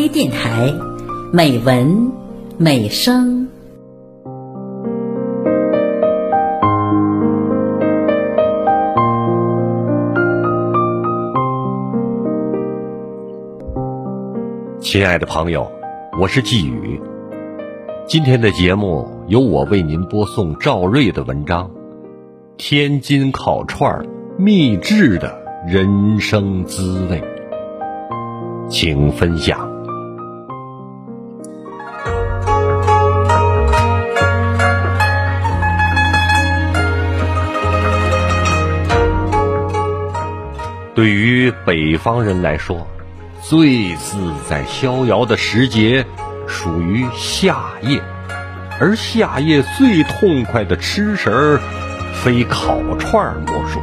微电台，美文美声。亲爱的朋友，我是季宇。今天的节目由我为您播送赵瑞的文章《天津烤串秘制的人生滋味》，请分享。对于北方人来说，最自在逍遥的时节，属于夏夜，而夏夜最痛快的吃食儿，非烤串莫属。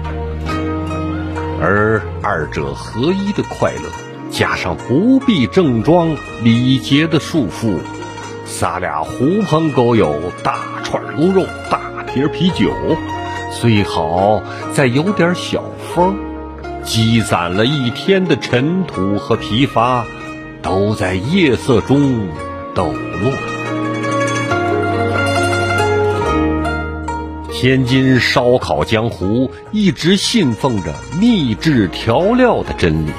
而二者合一的快乐，加上不必正装礼节的束缚，撒俩狐朋狗友，大串卤肉，大瓶啤酒，最好再有点小风。积攒了一天的尘土和疲乏，都在夜色中抖落。天津烧烤江湖一直信奉着秘制调料的真理，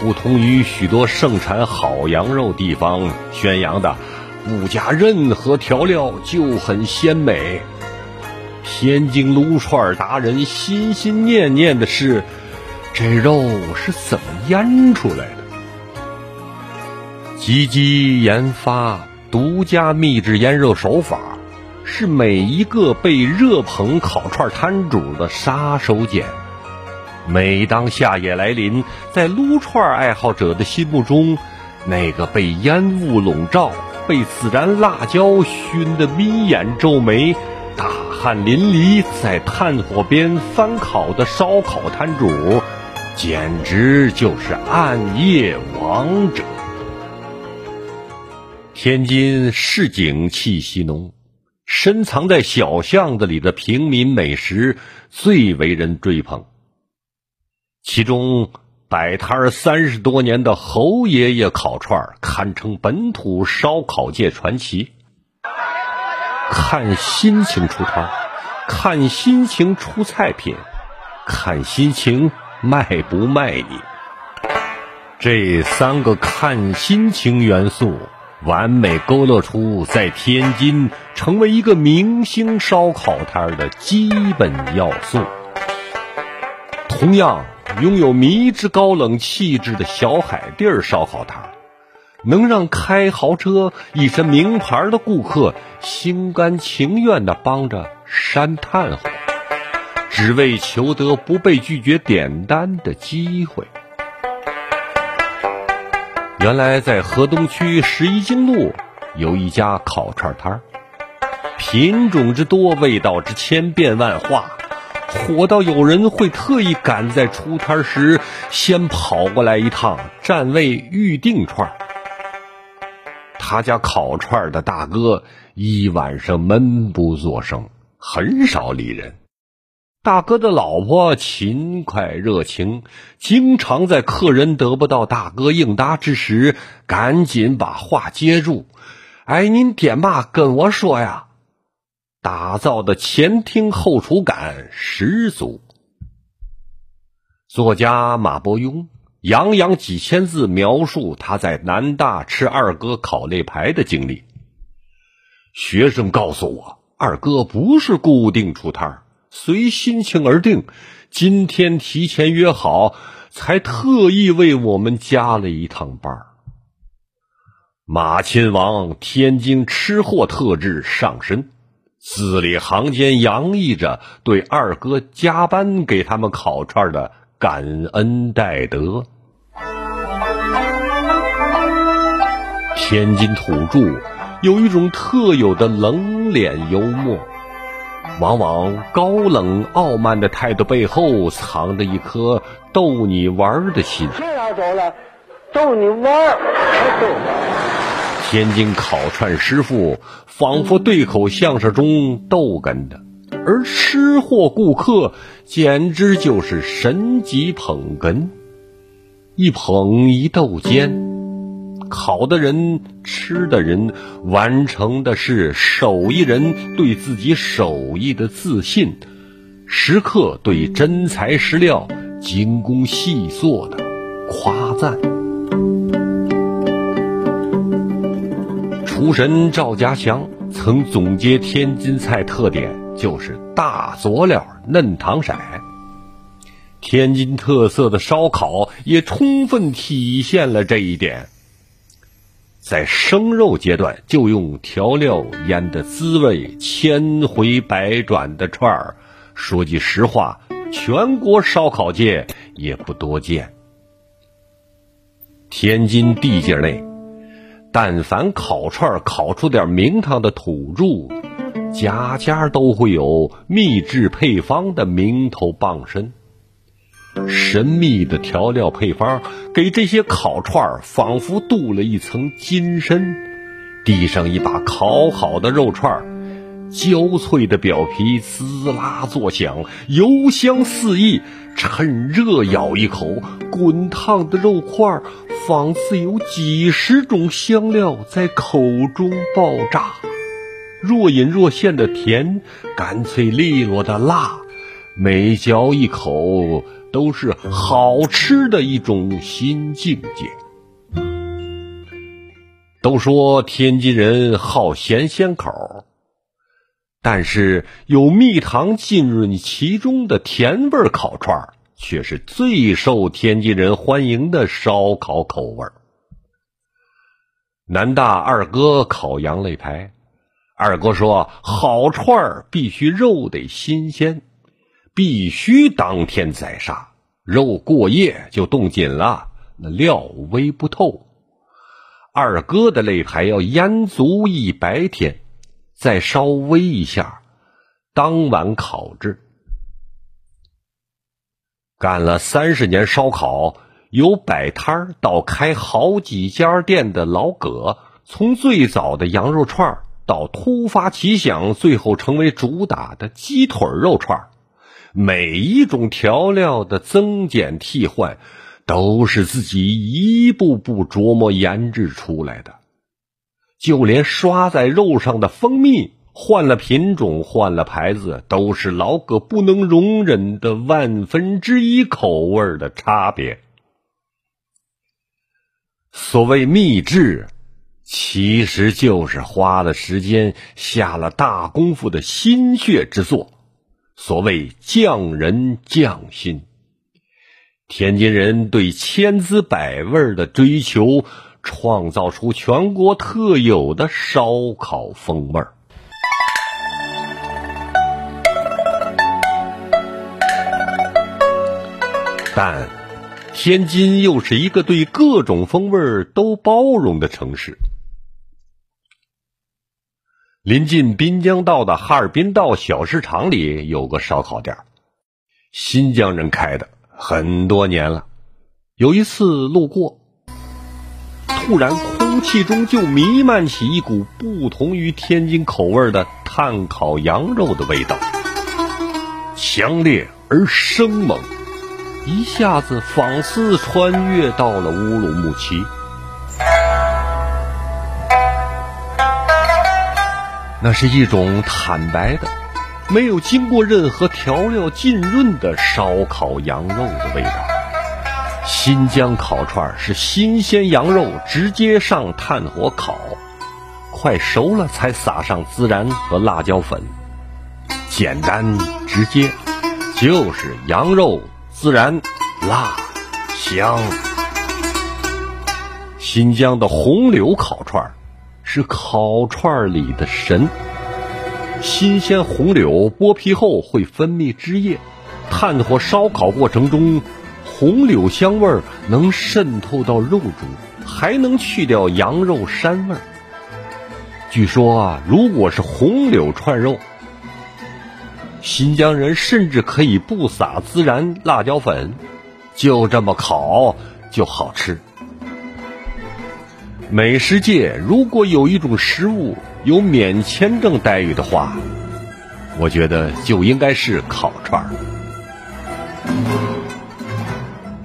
不同于许多盛产好羊肉地方宣扬的不加任何调料就很鲜美。天津撸串达人心心念念的是。这肉是怎么腌出来的？积极研发独家秘制腌肉手法，是每一个被热捧烤串摊主的杀手锏。每当夏夜来临，在撸串爱好者的心目中，那个被烟雾笼罩、被孜然辣椒熏得眯眼皱眉、大汗淋漓，在炭火边翻烤的烧烤摊主。简直就是暗夜王者。天津市井气息浓，深藏在小巷子里的平民美食最为人追捧。其中摆摊三十多年的侯爷爷烤串堪称本土烧烤界传奇。看心情出摊，看心情出菜品，看心情。卖不卖你？这三个看心情元素，完美勾勒出在天津成为一个明星烧烤摊的基本要素。同样拥有迷之高冷气质的小海地儿烧烤摊，能让开豪车、一身名牌的顾客心甘情愿地帮着扇炭火。只为求得不被拒绝点单的机会。原来在河东区十一经路有一家烤串摊儿，品种之多，味道之千变万化，火到有人会特意赶在出摊时先跑过来一趟占位预定串儿。他家烤串的大哥一晚上闷不作声，很少理人。大哥的老婆勤快热情，经常在客人得不到大哥应答之时，赶紧把话接住。哎，您点嘛跟我说呀，打造的前厅后厨感十足。作家马伯庸洋洋几千字描述他在南大吃二哥烤肋排的经历。学生告诉我，二哥不是固定出摊儿。随心情而定，今天提前约好，才特意为我们加了一趟班马亲王天津吃货特质上身，字里行间洋溢着对二哥加班给他们烤串的感恩戴德。天津土著有一种特有的冷脸幽默。往往高冷傲慢的态度背后，藏着一颗逗你玩的心。这样走了，逗你玩天津烤串师傅仿佛对口相声中逗哏的，而吃货顾客简直就是神级捧哏，一捧一逗间，烤的人、吃的人，完成的是手艺人对自己手艺的自信，食客对真材实料、精工细作的夸赞。厨神赵家祥曾总结天津菜特点，就是大佐料、嫩糖色。天津特色的烧烤也充分体现了这一点。在生肉阶段就用调料腌的滋味千回百转的串儿，说句实话，全国烧烤界也不多见。天津地界内，但凡烤串儿烤出点名堂的土著，家家都会有秘制配方的名头傍身。神秘的调料配方给这些烤串仿佛镀了一层金身。递上一把烤好的肉串焦脆的表皮滋啦作响，油香四溢。趁热咬一口，滚烫的肉块仿似有几十种香料在口中爆炸。若隐若现的甜，干脆利落的辣，每嚼一口。都是好吃的一种新境界。都说天津人好咸鲜口，但是有蜜糖浸润其中的甜味烤串却是最受天津人欢迎的烧烤口味。南大二哥烤羊肋排，二哥说好串必须肉得新鲜。必须当天宰杀，肉过夜就冻紧了，那料煨不透。二哥的肋排要腌足一白天，再稍微一下，当晚烤制。干了三十年烧烤，由摆摊到开好几家店的老葛，从最早的羊肉串到突发奇想，最后成为主打的鸡腿肉串每一种调料的增减替换，都是自己一步步琢磨研制出来的。就连刷在肉上的蜂蜜，换了品种，换了牌子，都是老葛不能容忍的万分之一口味的差别。所谓秘制，其实就是花了时间、下了大功夫的心血之作。所谓匠人匠心，天津人对千滋百味的追求，创造出全国特有的烧烤风味儿。但天津又是一个对各种风味都包容的城市。临近滨江道的哈尔滨道小市场里有个烧烤店，新疆人开的，很多年了。有一次路过，突然空气中就弥漫起一股不同于天津口味的炭烤羊肉的味道，强烈而生猛，一下子仿似穿越到了乌鲁木齐。那是一种坦白的、没有经过任何调料浸润的烧烤羊肉的味道。新疆烤串是新鲜羊肉直接上炭火烤，快熟了才撒上孜然和辣椒粉，简单直接，就是羊肉、孜然、辣、香。新疆的红柳烤串是烤串里的神。新鲜红柳剥皮后会分泌汁液，炭火烧烤过程中，红柳香味能渗透到肉中，还能去掉羊肉膻味。据说啊，如果是红柳串肉，新疆人甚至可以不撒孜然、辣椒粉，就这么烤就好吃。美食界如果有一种食物有免签证待遇的话，我觉得就应该是烤串儿。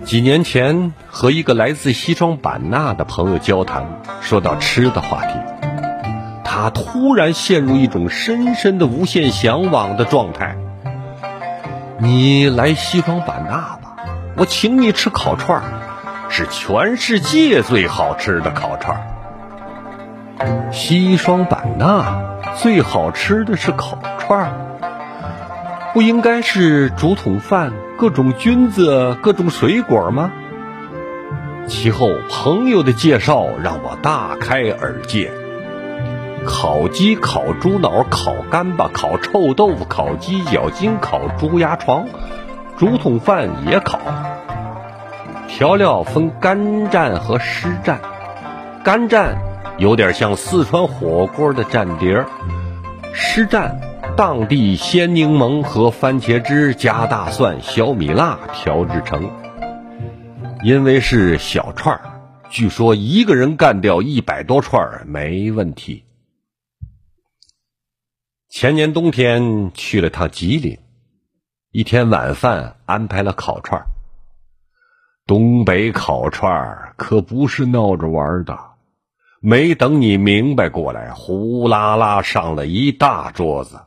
几年前，和一个来自西双版纳的朋友交谈，说到吃的话题，他突然陷入一种深深的无限向往的状态。你来西双版纳吧，我请你吃烤串儿，是全世界最好吃的烤串儿。西双版纳最好吃的是烤串儿，不应该是竹筒饭、各种菌子、各种水果吗？其后朋友的介绍让我大开耳界：烤鸡、烤猪脑、烤干巴、烤臭豆腐、烤鸡脚筋、烤猪牙床，竹筒饭也烤。调料分干蘸和湿蘸，干蘸有点像四川火锅的蘸碟儿，湿蘸当地鲜柠檬和番茄汁加大蒜、小米辣调制成。因为是小串儿，据说一个人干掉一百多串儿没问题。前年冬天去了趟吉林，一天晚饭安排了烤串儿。东北烤串可不是闹着玩的，没等你明白过来，呼啦啦上了一大桌子。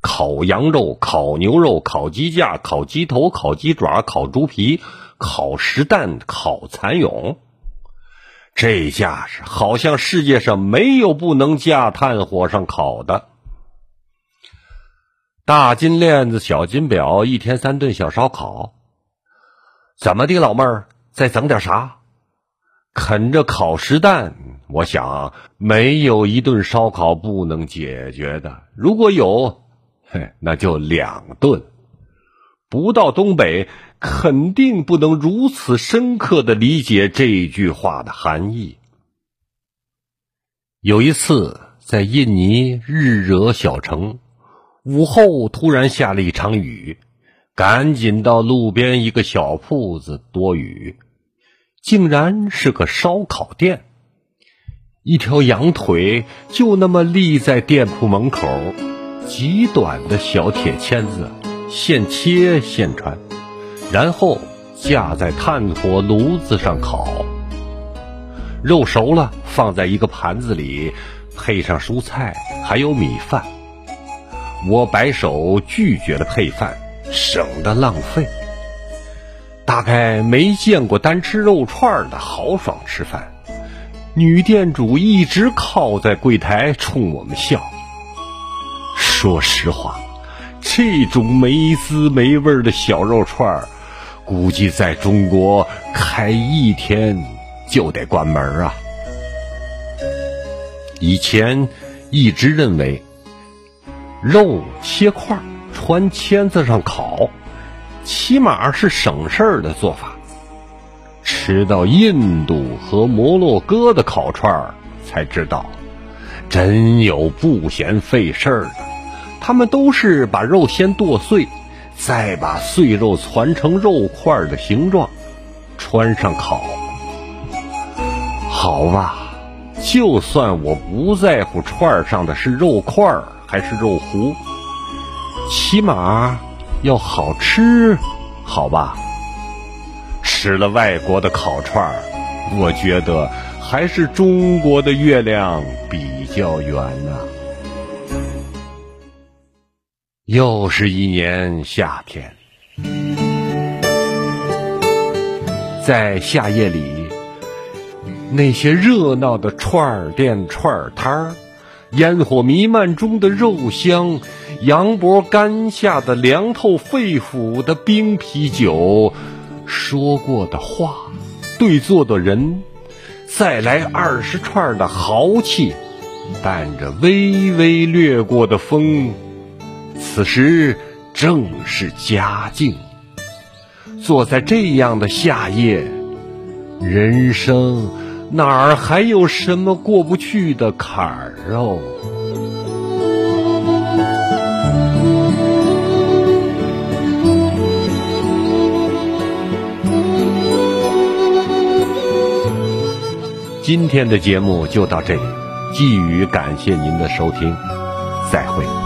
烤羊肉、烤牛肉、烤鸡架、烤鸡头、烤鸡爪、烤猪皮、烤石蛋、烤蚕蛹，这架势好像世界上没有不能架炭火上烤的。大金链子、小金表，一天三顿小烧烤。怎么的，老妹儿，再整点啥？啃着烤石蛋，我想没有一顿烧烤不能解决的。如果有。嘿，那就两顿。不到东北，肯定不能如此深刻的理解这句话的含义。有一次在印尼日惹小城，午后突然下了一场雨，赶紧到路边一个小铺子躲雨，竟然是个烧烤店，一条羊腿就那么立在店铺门口。极短的小铁签子，现切现穿，然后架在炭火炉子上烤。肉熟了，放在一个盘子里，配上蔬菜，还有米饭。我摆手拒绝了配饭，省得浪费。大概没见过单吃肉串的豪爽吃饭。女店主一直靠在柜台冲我们笑。说实话，这种没滋没味的小肉串，估计在中国开一天就得关门啊。以前一直认为，肉切块穿签子上烤，起码是省事儿的做法。吃到印度和摩洛哥的烤串儿，才知道，真有不嫌费事儿的。他们都是把肉先剁碎，再把碎肉攒成肉块的形状，穿上烤。好吧，就算我不在乎串上的是肉块还是肉糊，起码要好吃，好吧？吃了外国的烤串儿我觉得还是中国的月亮比较圆呢。又是一年夏天，在夏夜里，那些热闹的串儿店、串儿摊儿，烟火弥漫中的肉香，杨伯干下的凉透肺腑的冰啤酒，说过的话，对坐的人，再来二十串的豪气，伴着微微掠过的风。此时正是佳境，坐在这样的夏夜，人生哪儿还有什么过不去的坎儿哦？今天的节目就到这里，寄语感谢您的收听，再会。